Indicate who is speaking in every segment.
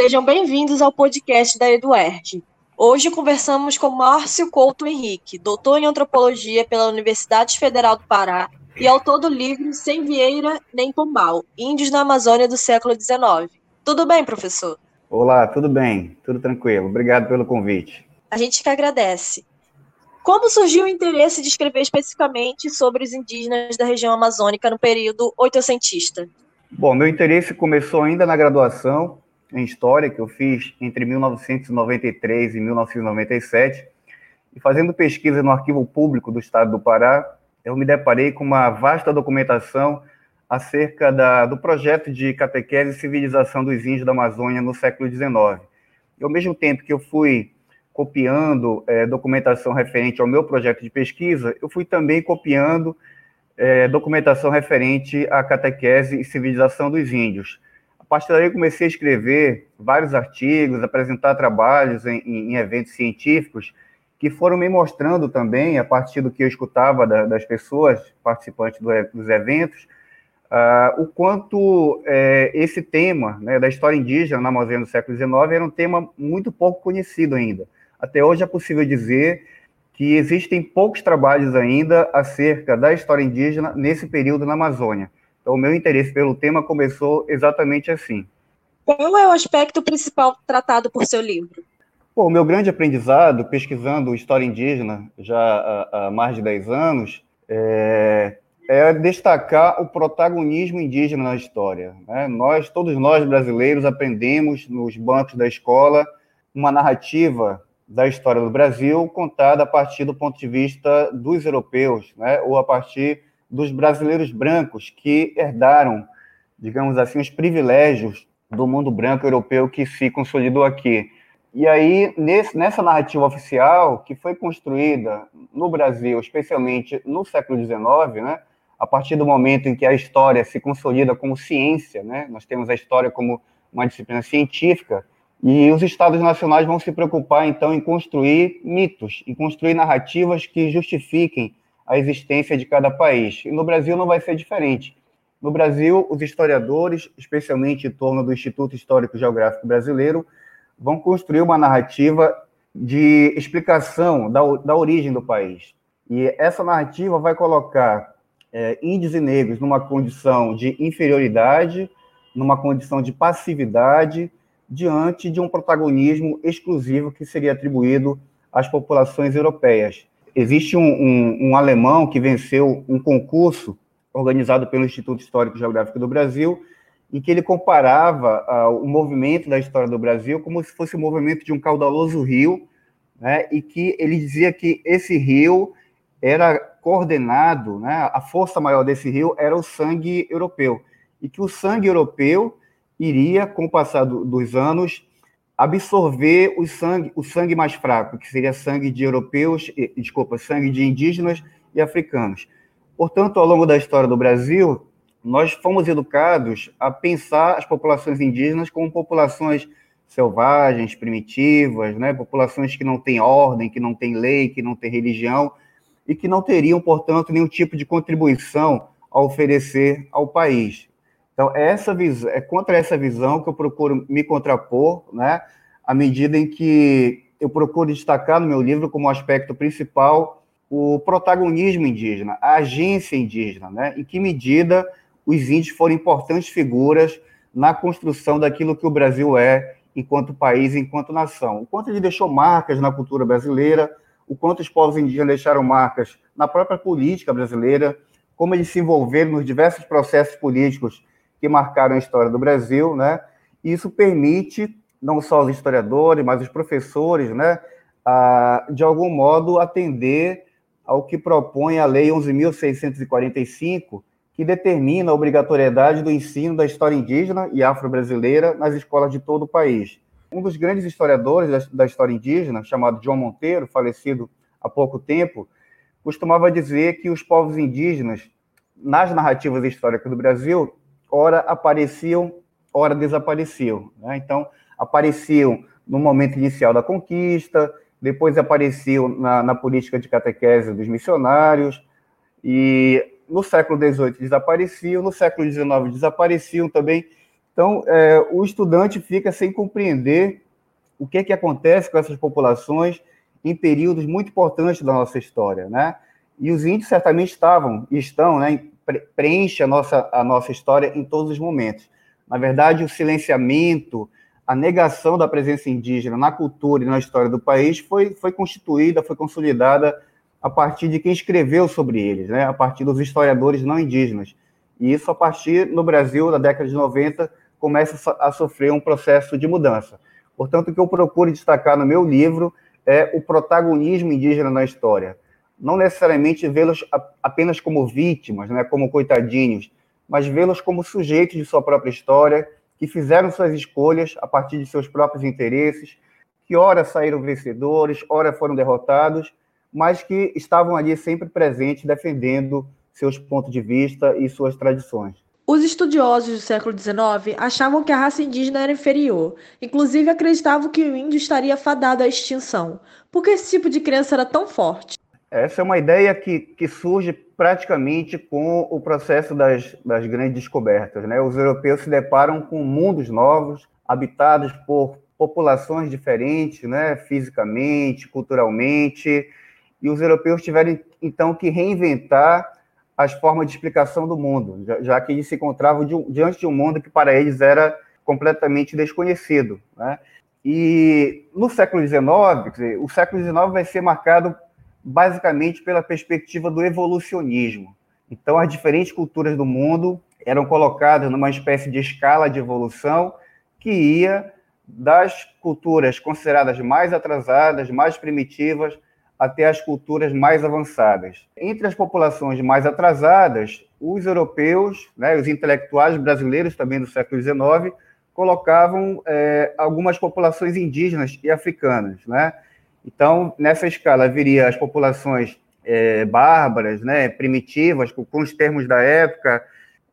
Speaker 1: Sejam bem-vindos ao podcast da Eduerd. Hoje conversamos com Márcio Couto Henrique, doutor em antropologia pela Universidade Federal do Pará e autor do livro Sem Vieira nem Pombal, Índios na Amazônia do século XIX. Tudo bem, professor?
Speaker 2: Olá, tudo bem, tudo tranquilo. Obrigado pelo convite.
Speaker 1: A gente que agradece. Como surgiu o interesse de escrever especificamente sobre os indígenas da região amazônica no período oitocentista?
Speaker 2: Bom, meu interesse começou ainda na graduação em História, que eu fiz entre 1993 e 1997, e fazendo pesquisa no Arquivo Público do Estado do Pará, eu me deparei com uma vasta documentação acerca da, do projeto de catequese e civilização dos índios da Amazônia no século XIX. E ao mesmo tempo que eu fui copiando é, documentação referente ao meu projeto de pesquisa, eu fui também copiando é, documentação referente à catequese e civilização dos índios. Partir daí, comecei a escrever vários artigos, apresentar trabalhos em, em eventos científicos que foram me mostrando também, a partir do que eu escutava da, das pessoas participantes do, dos eventos, uh, o quanto é, esse tema né, da história indígena na Amazônia do século XIX era um tema muito pouco conhecido ainda. Até hoje é possível dizer que existem poucos trabalhos ainda acerca da história indígena nesse período na Amazônia. Então, o meu interesse pelo tema começou exatamente assim.
Speaker 1: Qual é o aspecto principal tratado por seu livro?
Speaker 2: O meu grande aprendizado, pesquisando história indígena já há, há mais de 10 anos, é, é, destacar o protagonismo indígena na história. Né? Nós, todos nós brasileiros, aprendemos nos bancos da escola uma narrativa da história do Brasil contada a partir do ponto de vista dos europeus, né, ou a partir dos brasileiros brancos que herdaram, digamos assim, os privilégios do mundo branco europeu que se consolidou aqui. E aí, nesse, nessa narrativa oficial, que foi construída no Brasil, especialmente no século XIX, né, a partir do momento em que a história se consolida como ciência, né, nós temos a história como uma disciplina científica, e os estados nacionais vão se preocupar, então, em construir mitos, em construir narrativas que justifiquem a existência de cada país. E no Brasil não vai ser diferente. No Brasil, os historiadores, especialmente em torno do Instituto Histórico Geográfico Brasileiro, vão construir uma narrativa de explicação da, da origem do país. E essa narrativa vai colocar é, índios e negros numa condição de inferioridade, numa condição de passividade, diante de um protagonismo exclusivo que seria atribuído às populações europeias. Existe um, um, um alemão que venceu um concurso organizado pelo Instituto Histórico e Geográfico do Brasil, em que ele comparava uh, o movimento da história do Brasil como se fosse o movimento de um caudaloso rio, né, e que ele dizia que esse rio era coordenado, né, a força maior desse rio era o sangue europeu, e que o sangue europeu iria, com o passar do, dos anos, absorver o sangue, o sangue mais fraco, que seria sangue de europeus, desculpa, sangue de indígenas e africanos. Portanto, ao longo da história do Brasil, nós fomos educados a pensar as populações indígenas como populações selvagens, primitivas, né? populações que não têm ordem, que não têm lei, que não têm religião e que não teriam, portanto, nenhum tipo de contribuição a oferecer ao país. Então, é essa visão, é contra essa visão que eu procuro me contrapor, né, à medida em que eu procuro destacar no meu livro como aspecto principal o protagonismo indígena, a agência indígena, né, em que medida os índios foram importantes figuras na construção daquilo que o Brasil é enquanto país, enquanto nação. O quanto ele deixou marcas na cultura brasileira, o quanto os povos indígenas deixaram marcas na própria política brasileira, como eles se envolveram nos diversos processos políticos que marcaram a história do Brasil, né? Isso permite não só os historiadores, mas os professores, né, a, de algum modo atender ao que propõe a Lei 11.645, que determina a obrigatoriedade do ensino da história indígena e afro-brasileira nas escolas de todo o país. Um dos grandes historiadores da, da história indígena, chamado João Monteiro, falecido há pouco tempo, costumava dizer que os povos indígenas, nas narrativas históricas do Brasil, ora apareciam, ora desapareciam. Né? Então, apareciam no momento inicial da conquista, depois apareciam na, na, política de catequese dos missionários, e no século XVIII desapareciam, no século XIX desapareciam também. Então, é, o estudante fica sem compreender o que, é que acontece com essas populações em períodos muito importantes da nossa história, né? E os índios certamente estavam e estão, né? Preenche a nossa, a nossa história em todos os momentos. Na verdade, o silenciamento, a negação da presença indígena na cultura e na história do país foi, foi constituída, foi consolidada a partir de quem escreveu sobre eles, né? a partir dos historiadores não indígenas. E isso, a partir, no Brasil, na década de 90, começa a sofrer um processo de mudança. Portanto, o que eu procuro destacar no meu livro é o protagonismo indígena na história. Não necessariamente vê-los apenas como vítimas, né, como coitadinhos, mas vê-los como sujeitos de sua própria história, que fizeram suas escolhas a partir de seus próprios interesses, que ora saíram vencedores, ora foram derrotados, mas que estavam ali sempre presentes, defendendo seus pontos de vista e suas tradições.
Speaker 1: Os estudiosos do século XIX achavam que a raça indígena era inferior, inclusive acreditavam que o índio estaria fadado à extinção. Por que esse tipo de crença era tão forte?
Speaker 2: Essa é uma ideia que, que surge praticamente com o processo das, das grandes descobertas. Né? Os europeus se deparam com mundos novos, habitados por populações diferentes, né? fisicamente, culturalmente, e os europeus tiveram então que reinventar as formas de explicação do mundo, já, já que eles se encontravam de, diante de um mundo que para eles era completamente desconhecido. Né? E no século XIX, o século XIX vai ser marcado basicamente pela perspectiva do evolucionismo. Então, as diferentes culturas do mundo eram colocadas numa espécie de escala de evolução que ia das culturas consideradas mais atrasadas, mais primitivas, até as culturas mais avançadas. Entre as populações mais atrasadas, os europeus, né, os intelectuais brasileiros também do século XIX, colocavam é, algumas populações indígenas e africanas, né? Então, nessa escala, viria as populações é, bárbaras, né, primitivas, com, com os termos da época.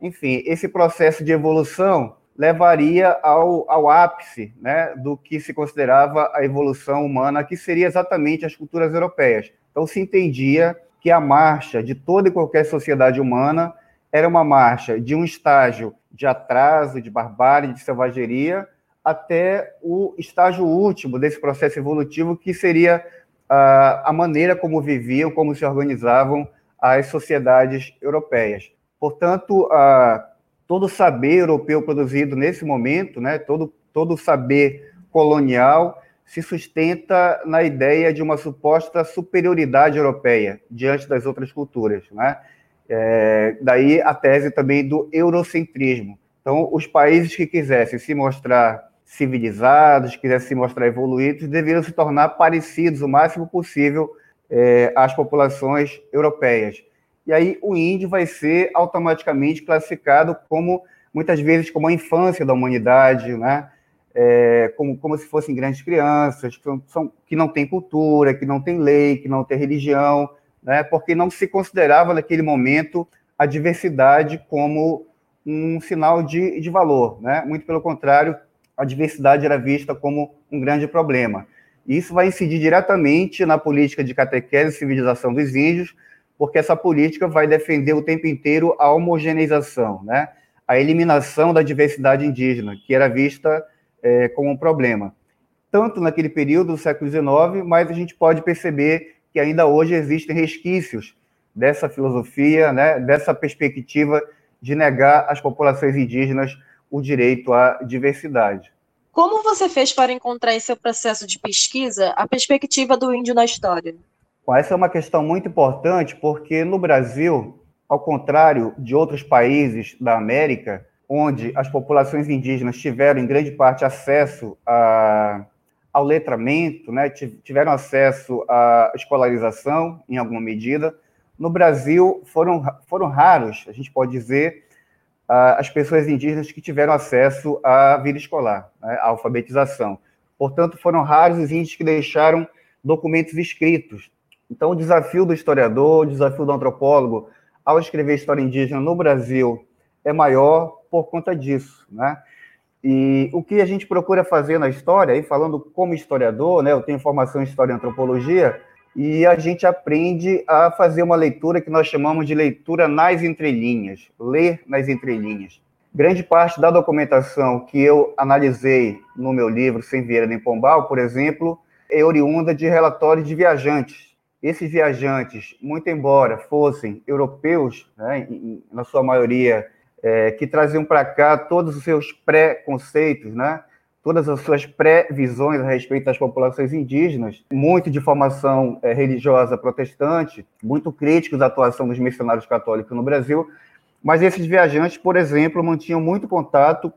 Speaker 2: Enfim, esse processo de evolução levaria ao, ao ápice né, do que se considerava a evolução humana, que seria exatamente as culturas europeias. Então, se entendia que a marcha de toda e qualquer sociedade humana era uma marcha de um estágio de atraso, de barbárie, de selvageria, até o estágio último desse processo evolutivo, que seria a, a maneira como viviam, como se organizavam as sociedades europeias. Portanto, a, todo saber europeu produzido nesse momento, né, todo, todo saber colonial, se sustenta na ideia de uma suposta superioridade europeia diante das outras culturas. Né? É, daí a tese também do eurocentrismo. Então, os países que quisessem se mostrar civilizados, quisessem se mostrar evoluídos, deveriam se tornar parecidos o máximo possível é, às populações europeias. E aí o índio vai ser automaticamente classificado como, muitas vezes, como a infância da humanidade, né? É, como, como se fossem grandes crianças, que, são, que não têm cultura, que não têm lei, que não têm religião, né? porque não se considerava naquele momento a diversidade como um sinal de, de valor. Né? Muito pelo contrário, a diversidade era vista como um grande problema. Isso vai incidir diretamente na política de catequese e civilização dos índios, porque essa política vai defender o tempo inteiro a homogeneização, né? a eliminação da diversidade indígena, que era vista é, como um problema. Tanto naquele período do século XIX, mas a gente pode perceber que ainda hoje existem resquícios dessa filosofia, né, dessa perspectiva de negar às populações indígenas o direito à diversidade.
Speaker 1: Como você fez para encontrar em seu processo de pesquisa a perspectiva do índio na história?
Speaker 2: Essa é uma questão muito importante porque no Brasil, ao contrário de outros países da América, onde as populações indígenas tiveram em grande parte acesso a, ao letramento, né, tiveram acesso à escolarização em alguma medida, no Brasil foram, foram raros, a gente pode dizer, as pessoas indígenas que tiveram acesso à vida escolar, né, à alfabetização. Portanto, foram raros os índios que deixaram documentos escritos. Então, o desafio do historiador, o desafio do antropólogo, ao escrever história indígena no Brasil, é maior por conta disso, né? E o que a gente procura fazer na história, aí falando como historiador, né, eu tenho formação em história e antropologia, e a gente aprende a fazer uma leitura que nós chamamos de leitura nas entrelinhas, ler nas entrelinhas. grande parte da documentação que eu analisei no meu livro Sem Vieira nem Pombal, por exemplo, é oriunda de relatórios de viajantes. Esses viajantes, muito embora fossem europeus, né, na sua maioria, é, que traziam para cá todos os seus pré-conceitos, né, todas as suas pré-visões a respeito das populações indígenas, muito de formação é, religiosa protestante, muito críticos à atuação dos missionários católicos no Brasil, mas esses viajantes, por exemplo, mantinham muito contato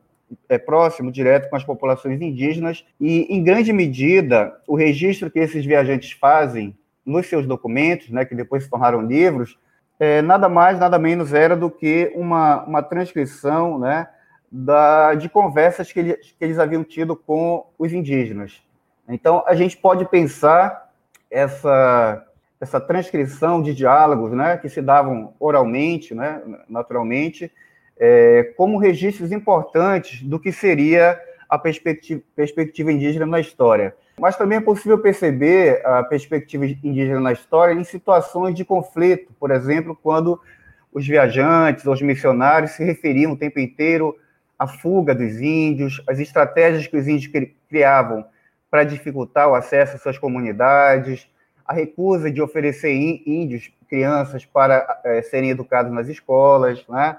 Speaker 2: é, próximo, direto com as populações indígenas, e, em grande medida, o registro que esses viajantes fazem nos seus documentos, né, que depois se tornaram livros, é, nada mais, nada menos era do que uma, uma transcrição né, da, de conversas que eles, que eles haviam tido com os indígenas. Então, a gente pode pensar essa, essa transcrição de diálogos né, que se davam oralmente, né, naturalmente, é, como registros importantes do que seria a perspectiva, perspectiva indígena na história. Mas também é possível perceber a perspectiva indígena na história em situações de conflito, por exemplo, quando os viajantes ou os missionários se referiam o tempo inteiro à fuga dos índios, às estratégias que os índios criavam para dificultar o acesso às suas comunidades, a recusa de oferecer índios, crianças, para é, serem educados nas escolas, né?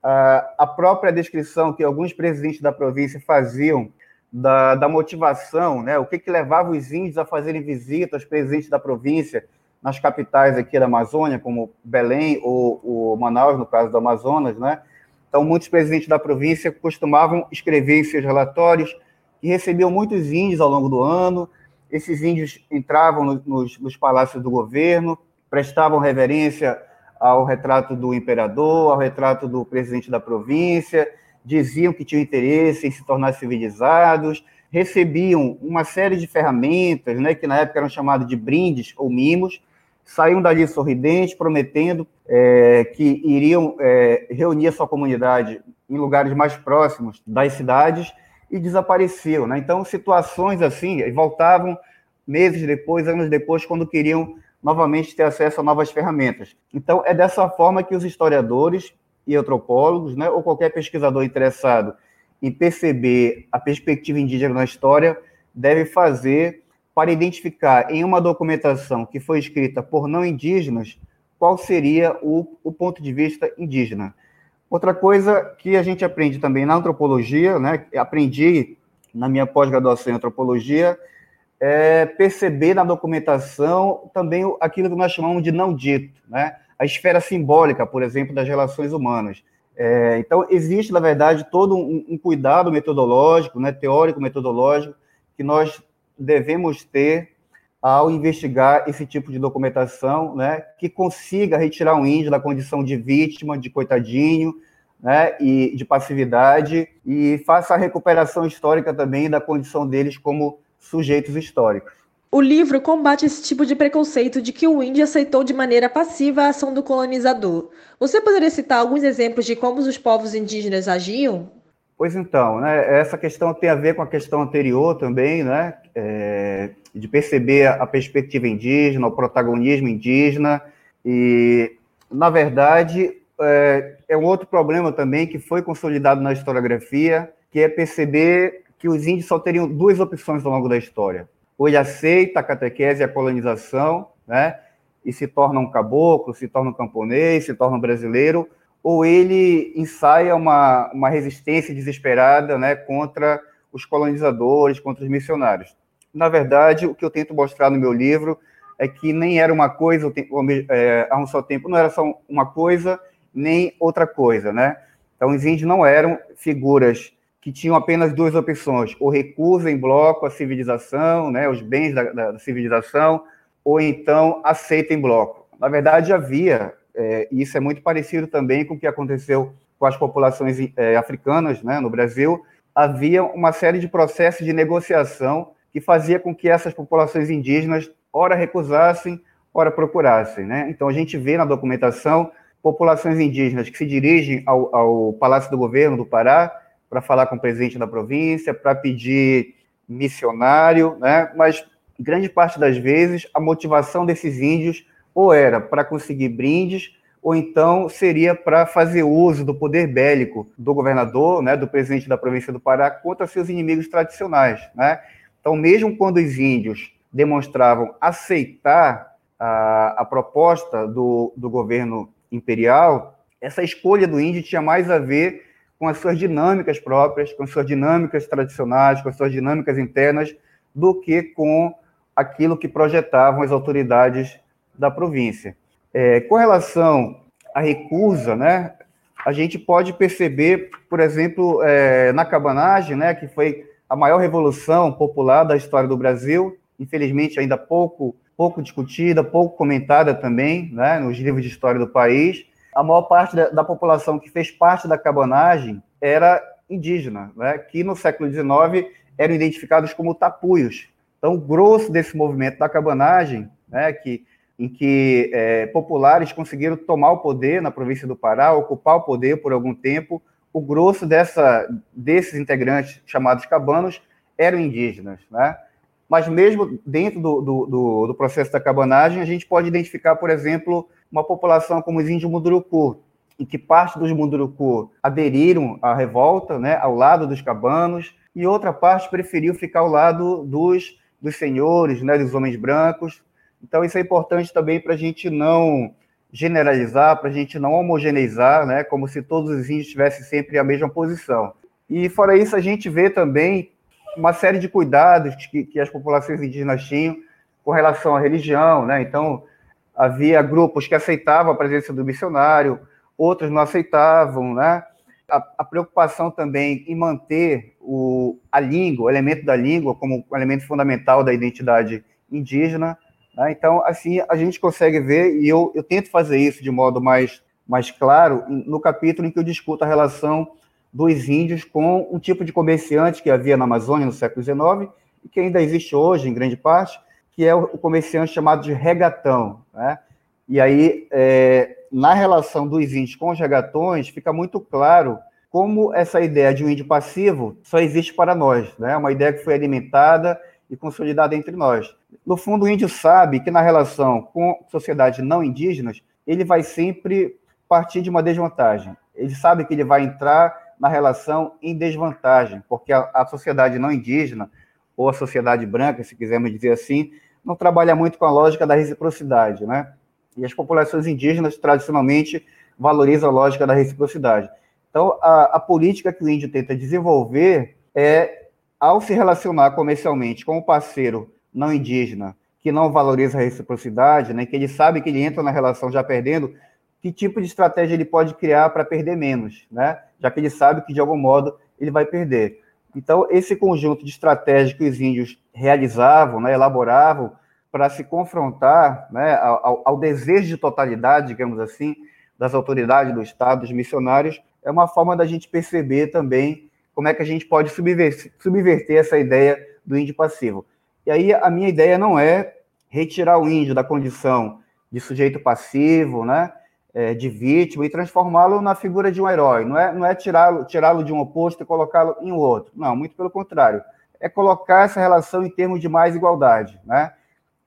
Speaker 2: a própria descrição que alguns presidentes da província faziam da, da motivação, né? o que, que levava os índios a fazerem visitas aos presidentes da província nas capitais aqui da Amazônia, como Belém ou, ou Manaus, no caso do Amazonas, né? Então, muitos presidentes da província costumavam escrever em seus relatórios que recebiam muitos índios ao longo do ano, esses índios entravam nos, nos palácios do governo, prestavam reverência ao retrato do imperador, ao retrato do presidente da província, diziam que tinham interesse em se tornar civilizados, recebiam uma série de ferramentas, né, que na época eram chamadas de brindes ou mimos, saíam dali sorridentes, prometendo é, que iriam é, reunir a sua comunidade em lugares mais próximos das cidades e desapareciam. Né? Então, situações assim voltavam meses depois, anos depois, quando queriam novamente ter acesso a novas ferramentas. Então, é dessa forma que os historiadores e antropólogos, né, ou qualquer pesquisador interessado em perceber a perspectiva indígena na história, deve fazer para identificar em uma documentação que foi escrita por não indígenas qual seria o, o ponto de vista indígena. Outra coisa que a gente aprende também na antropologia, né, aprendi na minha pós-graduação em antropologia, é perceber na documentação também aquilo que nós chamamos de não dito, né? a esfera simbólica, por exemplo, das relações humanas. É, então, existe, na verdade, todo um, um cuidado metodológico, né, teórico-metodológico, que nós devemos ter ao investigar esse tipo de documentação, né, que consiga retirar um índio da condição de vítima, de coitadinho, né, e de passividade, e faça a recuperação histórica também da condição deles como sujeitos históricos.
Speaker 1: O livro combate esse tipo de preconceito de que o índio aceitou de maneira passiva a ação do colonizador. Você poderia citar alguns exemplos de como os povos indígenas agiam?
Speaker 2: Pois então, né, essa questão tem a ver com a questão anterior também, né, é, de perceber a perspectiva indígena, o protagonismo indígena, e, na verdade, é, é um outro problema também que foi consolidado na historiografia, que é perceber que os índios só teriam duas opções ao longo da história. Ou ele aceita a catequese e a colonização, né, e se torna um caboclo, se torna um camponês, se torna um brasileiro, ou ele ensaia uma, uma resistência desesperada né, contra os colonizadores, contra os missionários. Na verdade, o que eu tento mostrar no meu livro é que nem era uma coisa, é, a um só tempo, não era só uma coisa, nem outra coisa, né? Então, os índios não eram figuras que tinham apenas duas opções: ou recusa em bloco a civilização, né, os bens da, da civilização, ou então aceita em bloco. Na verdade, havia, é, isso é muito parecido também com o que aconteceu com as populações é, africanas né, no Brasil, havia uma série de processos de negociação que fazia com que essas populações indígenas, ora recusassem, ora procurassem. Né? Então, a gente vê na documentação populações indígenas que se dirigem ao, ao Palácio do Governo do Pará para falar com o presidente da província, para pedir missionário, né? mas grande parte das vezes a motivação desses índios ou era para conseguir brindes, ou então seria para fazer uso do poder bélico do governador, né, do presidente da província do Pará, contra seus inimigos tradicionais. Né? Então, mesmo quando os índios demonstravam aceitar a, a proposta do, do governo imperial, essa escolha do índio tinha mais a ver com as suas dinâmicas próprias, com as suas dinâmicas tradicionais, com as suas dinâmicas internas, do que com aquilo que projetavam as autoridades da província. É, com relação à recusa, né, a gente pode perceber, por exemplo, é, na cabanagem, né, que foi a maior revolução popular da história do Brasil, infelizmente ainda pouco pouco discutida, pouco comentada também, né, nos livros de história do país. A maior parte da, da população que fez parte da cabanagem era indígena, né, que no século XIX eram identificados como tapuios. Então, o grosso desse movimento da cabanagem, né, que em que é, populares conseguiram tomar o poder na província do Pará, ocupar o poder por algum tempo. O grosso dessa, desses integrantes, chamados cabanos, eram indígenas. Né? Mas mesmo dentro do, do, do, do, processo da cabanagem, a gente pode identificar, por exemplo, uma população como os índios Munduruku, em que parte dos Munduruku aderiram à revolta, né, ao lado dos cabanos, e outra parte preferiu ficar ao lado dos, dos senhores, né, dos homens brancos, então, isso é importante também para a gente não generalizar, para a gente não homogeneizar, né, como se todos os índios tivessem sempre a mesma posição. E, fora isso, a gente vê também uma série de cuidados que, que as populações indígenas tinham com relação à religião. Né? Então, havia grupos que aceitavam a presença do missionário, outros não aceitavam. Né? A, a preocupação também em manter o, a língua, o elemento da língua, como elemento fundamental da identidade indígena. Né? Então, assim, a gente consegue ver, e eu, eu tento fazer isso de modo mais, mais claro, no capítulo em que eu discuto a relação dos índios com um tipo de comerciante que havia na Amazônia no século XIX e que ainda existe hoje, em grande parte, que é o comerciante chamado de regatão. Né? E aí, é, na relação dos índios com os regatões, fica muito claro como essa ideia de um índio passivo só existe para nós. Né? É uma ideia que foi alimentada e consolidada entre nós. No fundo, o índio sabe que na relação com sociedades não indígenas, ele vai sempre partir de uma desvantagem. Ele sabe que ele vai entrar na relação em desvantagem, porque a, a sociedade não indígena, ou a sociedade branca, se quisermos dizer assim, não trabalha muito com a lógica da reciprocidade, né? E as populações indígenas, tradicionalmente, valorizam a lógica da reciprocidade. Então, a, a política que o índio tenta desenvolver é ao se relacionar comercialmente com um parceiro não indígena que não valoriza a reciprocidade, né, que ele sabe que ele entra na relação já perdendo, que tipo de estratégia ele pode criar para perder menos, né? Já que ele sabe que de algum modo ele vai perder. Então, esse conjunto de estratégias que os índios realizavam, né, elaboravam para se confrontar né, ao, ao, desejo de totalidade, digamos assim, das autoridades do Estado, dos missionários, é uma forma da gente perceber também como é que a gente pode subverter, subverter essa ideia do índio passivo. E aí a minha ideia não é retirar o índio da condição de sujeito passivo, né, é, de vítima e transformá-lo na figura de um herói. Não é, não é tirá-lo tirá de um oposto e colocá-lo em outro. Não, muito pelo contrário. É colocar essa relação em termos de mais igualdade, né?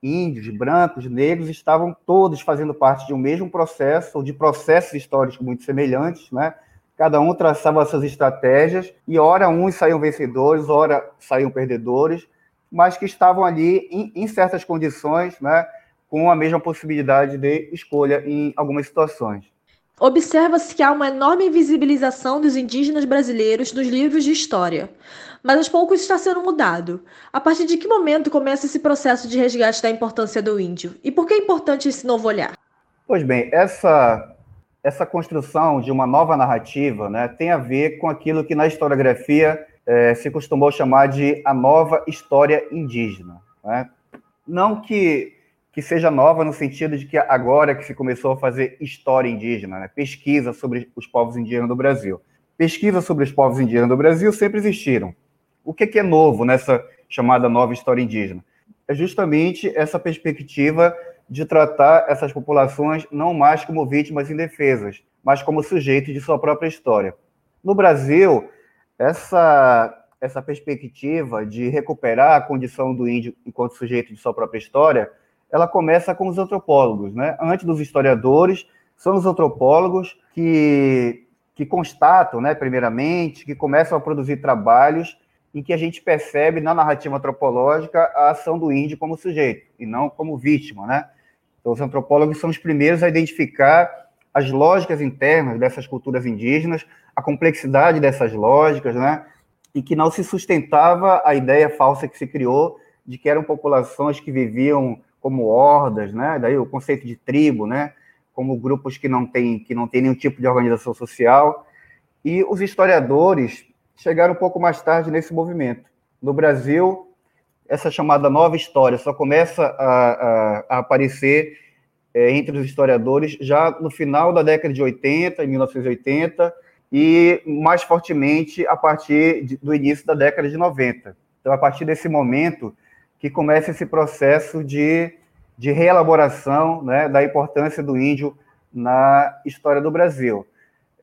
Speaker 2: Índios, brancos, negros estavam todos fazendo parte de um mesmo processo, ou de processos históricos muito semelhantes, né? Cada um traçava suas estratégias, e ora uns saíam vencedores, ora saíam perdedores, mas que estavam ali em, em certas condições, né, com a mesma possibilidade de escolha em algumas situações.
Speaker 1: Observa-se que há uma enorme visibilização dos indígenas brasileiros nos livros de história, mas aos poucos está sendo mudado. A partir de que momento começa esse processo de resgate da importância do índio? E por que é importante esse novo olhar?
Speaker 2: Pois bem, essa essa construção de uma nova narrativa né, tem a ver com aquilo que na historiografia é, se costumou chamar de a nova história indígena. Né? Não que, que seja nova no sentido de que agora que se começou a fazer história indígena, né, pesquisa sobre os povos indígenas do Brasil. Pesquisa sobre os povos indígenas do Brasil sempre existiram. O que é novo nessa chamada nova história indígena? É justamente essa perspectiva de tratar essas populações não mais como vítimas indefesas, mas como sujeitos de sua própria história. No Brasil, essa, essa perspectiva de recuperar a condição do índio enquanto sujeito de sua própria história, ela começa com os antropólogos. Né? Antes dos historiadores, são os antropólogos que, que constatam, né, primeiramente, que começam a produzir trabalhos em que a gente percebe na narrativa antropológica a ação do índio como sujeito e não como vítima, né? Então, os antropólogos são os primeiros a identificar as lógicas internas dessas culturas indígenas, a complexidade dessas lógicas, né? E que não se sustentava a ideia falsa que se criou de que eram populações que viviam como hordas, né? Daí o conceito de tribo, né? Como grupos que não têm que não têm nenhum tipo de organização social. E os historiadores chegaram um pouco mais tarde nesse movimento. No Brasil, essa chamada nova história só começa a, a, a aparecer é, entre os historiadores já no final da década de 80, em 1980, e mais fortemente a partir de, do início da década de 90. Então, a partir desse momento que começa esse processo de, de reelaboração né, da importância do índio na história do Brasil.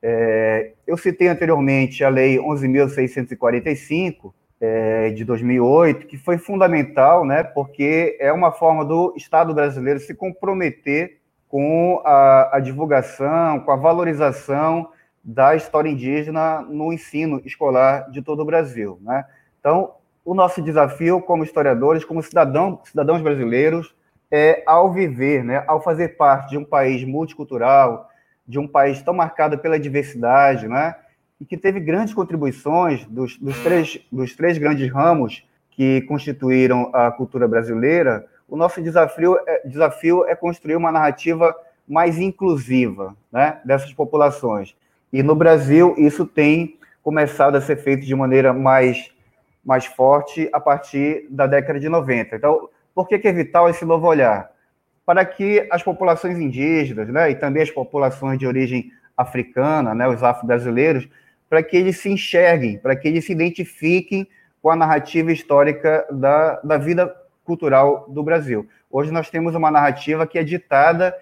Speaker 2: É, eu citei anteriormente a Lei 11.645, é, de 2008, que foi fundamental, né, porque é uma forma do Estado brasileiro se comprometer com a, a divulgação, com a valorização da história indígena no ensino escolar de todo o Brasil. Né? Então, o nosso desafio como historiadores, como cidadão, cidadãos brasileiros, é ao viver, né, ao fazer parte de um país multicultural, de um país tão marcado pela diversidade, né, e que teve grandes contribuições dos, dos, três, dos três grandes ramos que constituíram a cultura brasileira, o nosso desafio é, desafio é construir uma narrativa mais inclusiva né, dessas populações. E no Brasil, isso tem começado a ser feito de maneira mais, mais forte a partir da década de 90. Então, por que, que é vital esse novo olhar? Para que as populações indígenas né, e também as populações de origem africana, né, os afro-brasileiros, para que eles se enxerguem, para que eles se identifiquem com a narrativa histórica da, da vida cultural do Brasil. Hoje nós temos uma narrativa que é ditada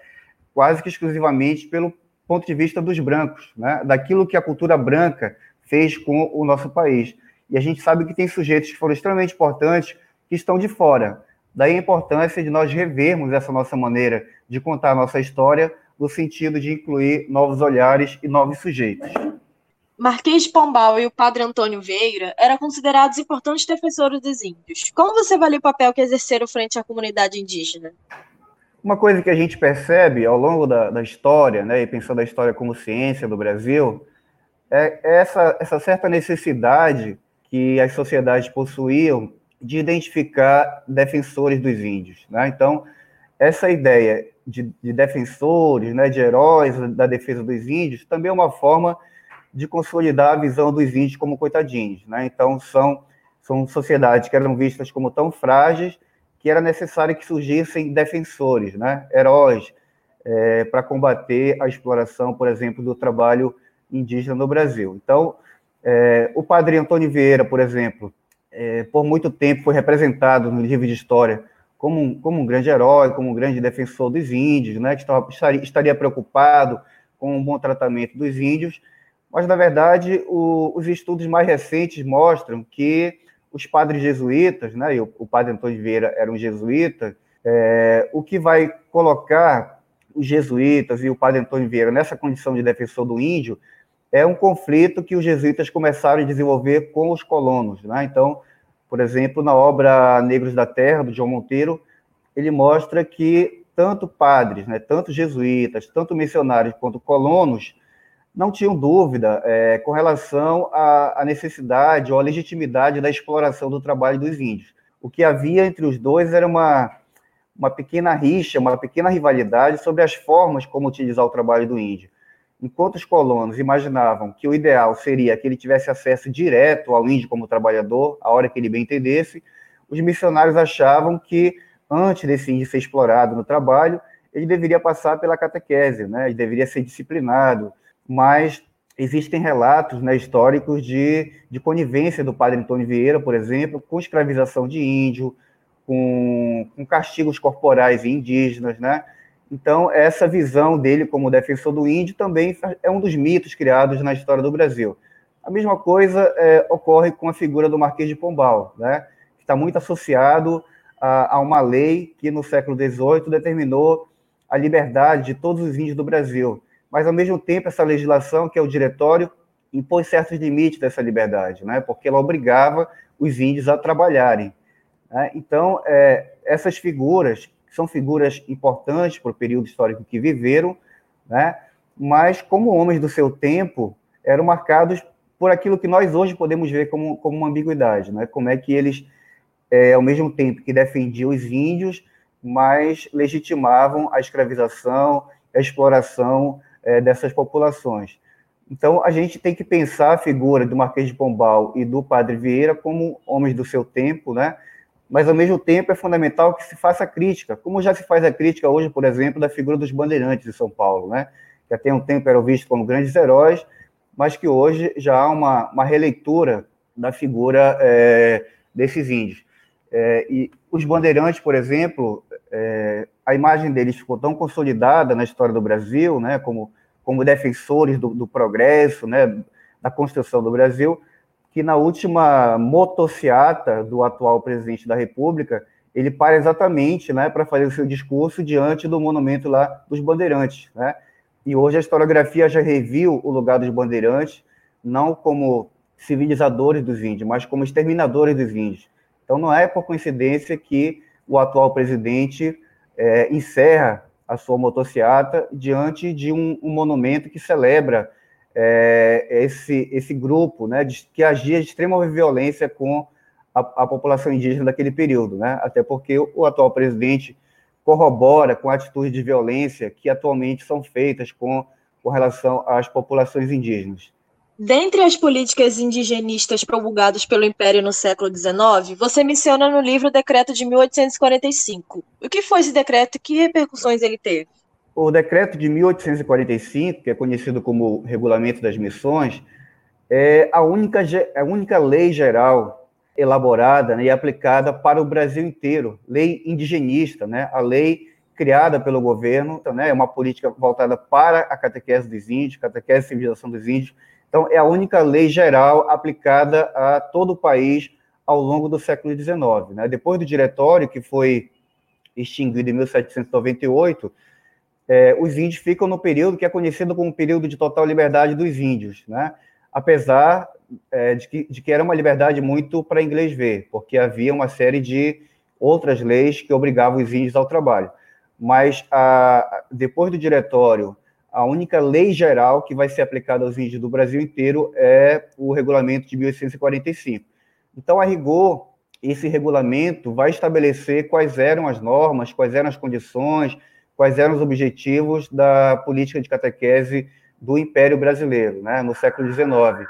Speaker 2: quase que exclusivamente pelo ponto de vista dos brancos, né? daquilo que a cultura branca fez com o nosso país. E a gente sabe que tem sujeitos que foram extremamente importantes que estão de fora. Daí a importância de nós revermos essa nossa maneira de contar a nossa história no sentido de incluir novos olhares e novos sujeitos.
Speaker 1: Marquês de Pombal e o padre Antônio Vieira eram considerados importantes defensores dos índios. Como você avalia o papel que exerceram frente à comunidade indígena?
Speaker 2: Uma coisa que a gente percebe ao longo da, da história, né, e pensando a história como ciência do Brasil, é essa, essa certa necessidade que as sociedades possuíam de identificar defensores dos índios. Né? Então, essa ideia de, de defensores, né, de heróis da defesa dos índios, também é uma forma de consolidar a visão dos índios como coitadinhos. Né? Então, são, são sociedades que eram vistas como tão frágeis que era necessário que surgissem defensores, né? heróis, é, para combater a exploração, por exemplo, do trabalho indígena no Brasil. Então, é, o padre Antônio Vieira, por exemplo, é, por muito tempo foi representado no livro de história como um, como um grande herói, como um grande defensor dos índios, né, que estava, estaria, estaria preocupado com o bom tratamento dos índios, mas, na verdade, o, os estudos mais recentes mostram que os padres jesuítas, né, e o, o padre Antônio Vieira era um jesuíta, é, o que vai colocar os jesuítas e o padre Antônio Vieira nessa condição de defensor do índio é um conflito que os jesuítas começaram a desenvolver com os colonos. Né? Então, por exemplo, na obra Negros da Terra, do João Monteiro, ele mostra que tanto padres, né, tanto jesuítas, tanto missionários quanto colonos, não tinham dúvida é, com relação à, à, necessidade ou à legitimidade da exploração do trabalho dos índios. O que havia entre os dois era uma, uma pequena rixa, uma pequena rivalidade sobre as formas como utilizar o trabalho do índio. Enquanto os colonos imaginavam que o ideal seria que ele tivesse acesso direto ao índio como trabalhador, a hora que ele bem entendesse, os missionários achavam que, antes desse índio ser explorado no trabalho, ele deveria passar pela catequese, né? ele deveria ser disciplinado, mas existem relatos né, históricos de, de conivência do padre Antônio Vieira, por exemplo, com escravização de índio, com, com castigos corporais indígenas, né? Então, essa visão dele como defensor do índio também é um dos mitos criados na história do Brasil. A mesma coisa é, ocorre com a figura do Marquês de Pombal, né? que está muito associado a, a, uma lei que no século XVIII determinou a liberdade de todos os índios do Brasil. Mas ao mesmo tempo essa legislação, que é o diretório, impôs certos limites dessa liberdade, né? porque ela obrigava os índios a trabalharem. Né? Então, é, essas figuras, são figuras importantes para o período histórico que viveram, né? mas como homens do seu tempo, eram marcados por aquilo que nós hoje podemos ver como, como uma ambiguidade, né? como é que eles, é, ao mesmo tempo que defendiam os índios, mas legitimavam a escravização, a exploração é, dessas populações. Então, a gente tem que pensar a figura do Marquês de Pombal e do Padre Vieira como homens do seu tempo, né? mas, ao mesmo tempo, é fundamental que se faça crítica, como já se faz a crítica hoje, por exemplo, da figura dos bandeirantes de São Paulo, né? que até um tempo eram vistos como grandes heróis, mas que hoje já há uma, uma releitura da figura é, desses índios. É, e os bandeirantes, por exemplo, é, a imagem deles ficou tão consolidada na história do Brasil, né, como, como defensores do, do progresso, né, da construção do Brasil, que na última motociata do atual presidente da República, ele para exatamente né, para fazer o seu discurso diante do monumento lá dos bandeirantes. Né? E hoje a historiografia já reviu o lugar dos bandeirantes, não como civilizadores dos índios, mas como exterminadores dos índios. Então, não é por coincidência que o atual presidente é, encerra a sua motociata diante de um, um monumento que celebra é, esse, esse grupo né, de, que agia de extrema violência com a, a, população indígena daquele período. Né? Até porque o, o atual presidente corrobora com atitudes de violência que atualmente são feitas com, com relação às populações indígenas.
Speaker 1: Dentre as políticas indigenistas promulgadas pelo Império no século XIX, você menciona no livro o Decreto de 1845. O que foi esse decreto e que repercussões ele teve?
Speaker 2: O decreto de 1845, que é conhecido como Regulamento das Missões, é a única, a única lei geral elaborada né, e aplicada para o Brasil inteiro, lei indigenista, né, a lei criada pelo governo, né, é uma política voltada para a catequese dos índios, catequese e civilização dos índios, então, é a única lei geral aplicada a todo o país ao longo do século XIX. Né? Depois do diretório, que foi extinguido em 1798, é, os índios ficam no período que é conhecido como período de total liberdade dos índios, né? apesar é, de, que, de que era uma liberdade muito para inglês ver, porque havia uma série de outras leis que obrigavam os índios ao trabalho. Mas a, depois do diretório a única lei geral que vai ser aplicada aos índios do Brasil inteiro é o regulamento de 1845. Então, a rigor, esse regulamento vai estabelecer quais eram as normas, quais eram as condições, quais eram os objetivos da política de catequese do Império Brasileiro, né, no século XIX.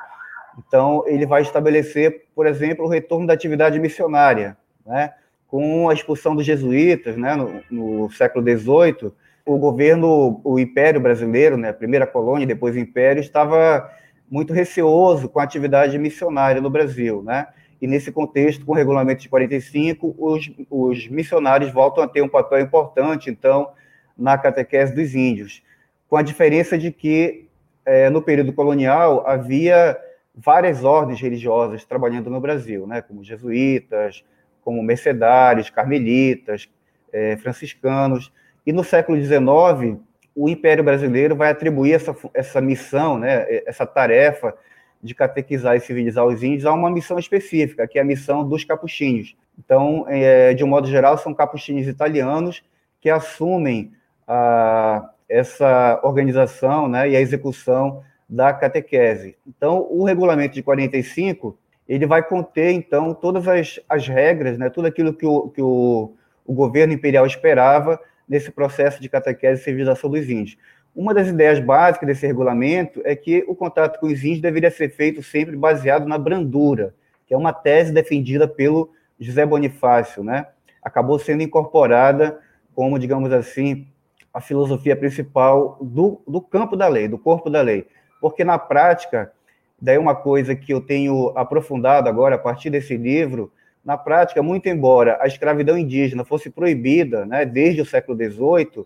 Speaker 2: Então, ele vai estabelecer, por exemplo, o retorno da atividade missionária, né, com a expulsão dos jesuítas, né, no, no século XVIII, o governo, o Império Brasileiro, né, a primeira colônia, depois o Império, estava muito receoso com a atividade missionária no Brasil, né? E nesse contexto, com o regulamento de 45, os, os missionários voltam a ter um papel importante, então, na catequese dos índios, com a diferença de que, é, no período colonial, havia várias ordens religiosas trabalhando no Brasil, né? Como jesuítas, como mercedários, carmelitas, é, franciscanos, e no século XIX, o Império Brasileiro vai atribuir essa, essa missão, né, essa tarefa de catequizar e civilizar os índios a uma missão específica, que é a missão dos capuchinhos. Então, é, de um modo geral, são capuchinhos italianos que assumem a, essa organização né, e a execução da catequese. Então, o regulamento de 45 ele vai conter, então, todas as, as regras, né, tudo aquilo que o, que o, o governo imperial esperava nesse processo de catequese e civilização dos índios. Uma das ideias básicas desse regulamento é que o contato com os índios deveria ser feito sempre baseado na brandura, que é uma tese defendida pelo José Bonifácio, né? Acabou sendo incorporada como, digamos assim, a filosofia principal do, do campo da lei, do corpo da lei. Porque na prática, daí uma coisa que eu tenho aprofundado agora a partir desse livro, na prática, muito embora a escravidão indígena fosse proibida né, desde o século XVIII,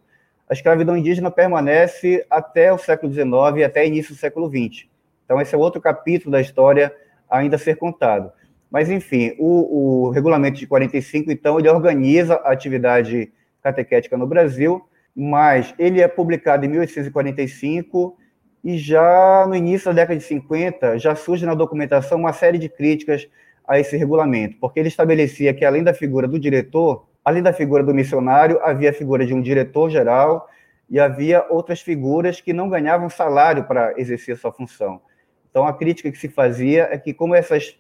Speaker 2: a escravidão indígena permanece até o século XIX e até início do século XX. Então, esse é outro capítulo da história ainda a ser contado. Mas, enfim, o, o regulamento de 45, então, ele organiza a atividade catequética no Brasil mas ele é publicado em 1845 e já no início da década de 50 já surge na documentação uma série de críticas a esse regulamento, porque ele estabelecia que além da figura do diretor, além da figura do missionário, havia a figura de um diretor geral e havia outras figuras que não ganhavam salário para exercer sua função. Então a crítica que se fazia é que como essas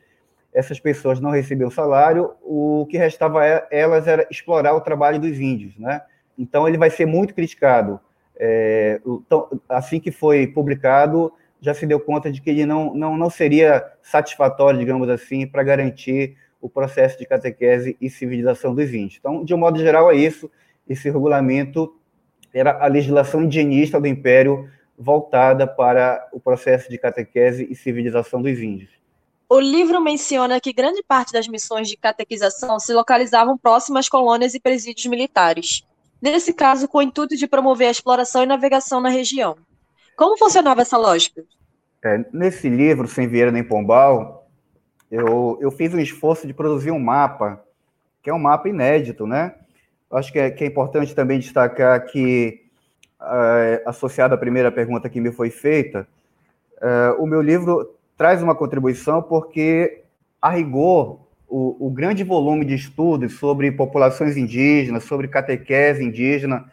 Speaker 2: essas pessoas não recebiam salário, o que restava a elas era explorar o trabalho dos índios, né? Então ele vai ser muito criticado. É, assim que foi publicado, já se deu conta de que ele não, não, não seria satisfatório, digamos assim, para garantir o processo de catequese e civilização dos índios. Então, de um modo geral, é isso. Esse regulamento era a legislação indigenista do Império voltada para o processo de catequese e civilização dos índios.
Speaker 1: O livro menciona que grande parte das missões de catequização se localizavam próximas colônias e presídios militares nesse caso com o intuito de promover a exploração e navegação na região. Como funcionava essa lógica?
Speaker 2: É, nesse livro, Sem Vieira nem Pombal, eu, eu fiz um esforço de produzir um mapa, que é um mapa inédito, né? Acho que é, que é importante também destacar que, é, associado à primeira pergunta que me foi feita, é, o meu livro traz uma contribuição porque, a rigor, o, o, grande volume de estudos sobre populações indígenas, sobre catequese indígena